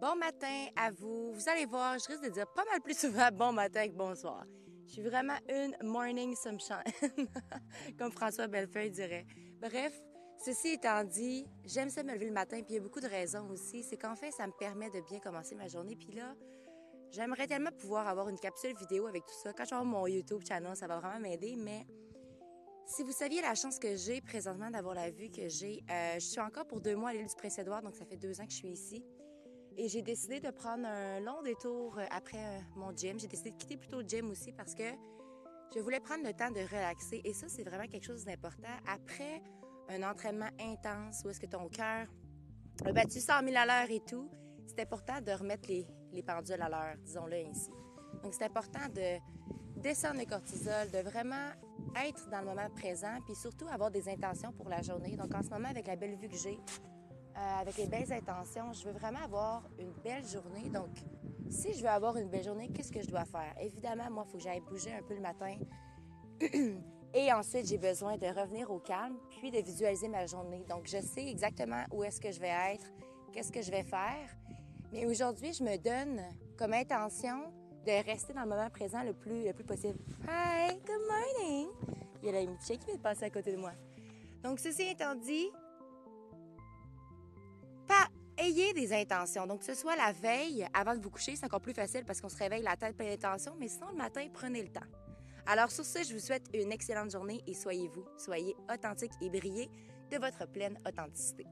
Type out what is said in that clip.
Bon matin à vous. Vous allez voir, je risque de dire pas mal plus souvent bon matin que bonsoir. Je suis vraiment une morning sunshine, comme François Bellefeuille dirait. Bref, ceci étant dit, j'aime ça me lever le matin, puis il y a beaucoup de raisons aussi. C'est qu'en fait, ça me permet de bien commencer ma journée. Puis là, j'aimerais tellement pouvoir avoir une capsule vidéo avec tout ça. Quand je vais avoir mon YouTube channel, ça va vraiment m'aider, mais si vous saviez la chance que j'ai présentement d'avoir la vue que j'ai, euh, je suis encore pour deux mois à l'île du Prince-Édouard, donc ça fait deux ans que je suis ici. Et j'ai décidé de prendre un long détour euh, après euh, mon gym. J'ai décidé de quitter plutôt le gym aussi parce que je voulais prendre le temps de relaxer. Et ça, c'est vraiment quelque chose d'important. Après un entraînement intense où est-ce que ton cœur a battu 100 000 à l'heure et tout, c'est important de remettre les, les pendules à l'heure, disons-le ainsi. Donc, c'est important de descendre le cortisol, de vraiment être dans le moment présent, puis surtout avoir des intentions pour la journée. Donc, en ce moment, avec la belle vue que j'ai, euh, avec les belles intentions, je veux vraiment avoir une belle journée. Donc, si je veux avoir une belle journée, qu'est-ce que je dois faire? Évidemment, moi, il faut que j'aille bouger un peu le matin. Et ensuite, j'ai besoin de revenir au calme, puis de visualiser ma journée. Donc, je sais exactement où est-ce que je vais être, qu'est-ce que je vais faire. Mais aujourd'hui, je me donne comme intention de rester dans le moment présent le plus, le plus possible. Hi, good morning! Il y a la qui vient de passer à côté de moi. Donc, ceci étant dit, ayez des intentions. Donc, ce soit la veille, avant de vous coucher, c'est encore plus facile parce qu'on se réveille la tête pleine d'intentions, mais sinon, le matin, prenez le temps. Alors, sur ce, je vous souhaite une excellente journée et soyez vous, soyez authentique et brillez de votre pleine authenticité.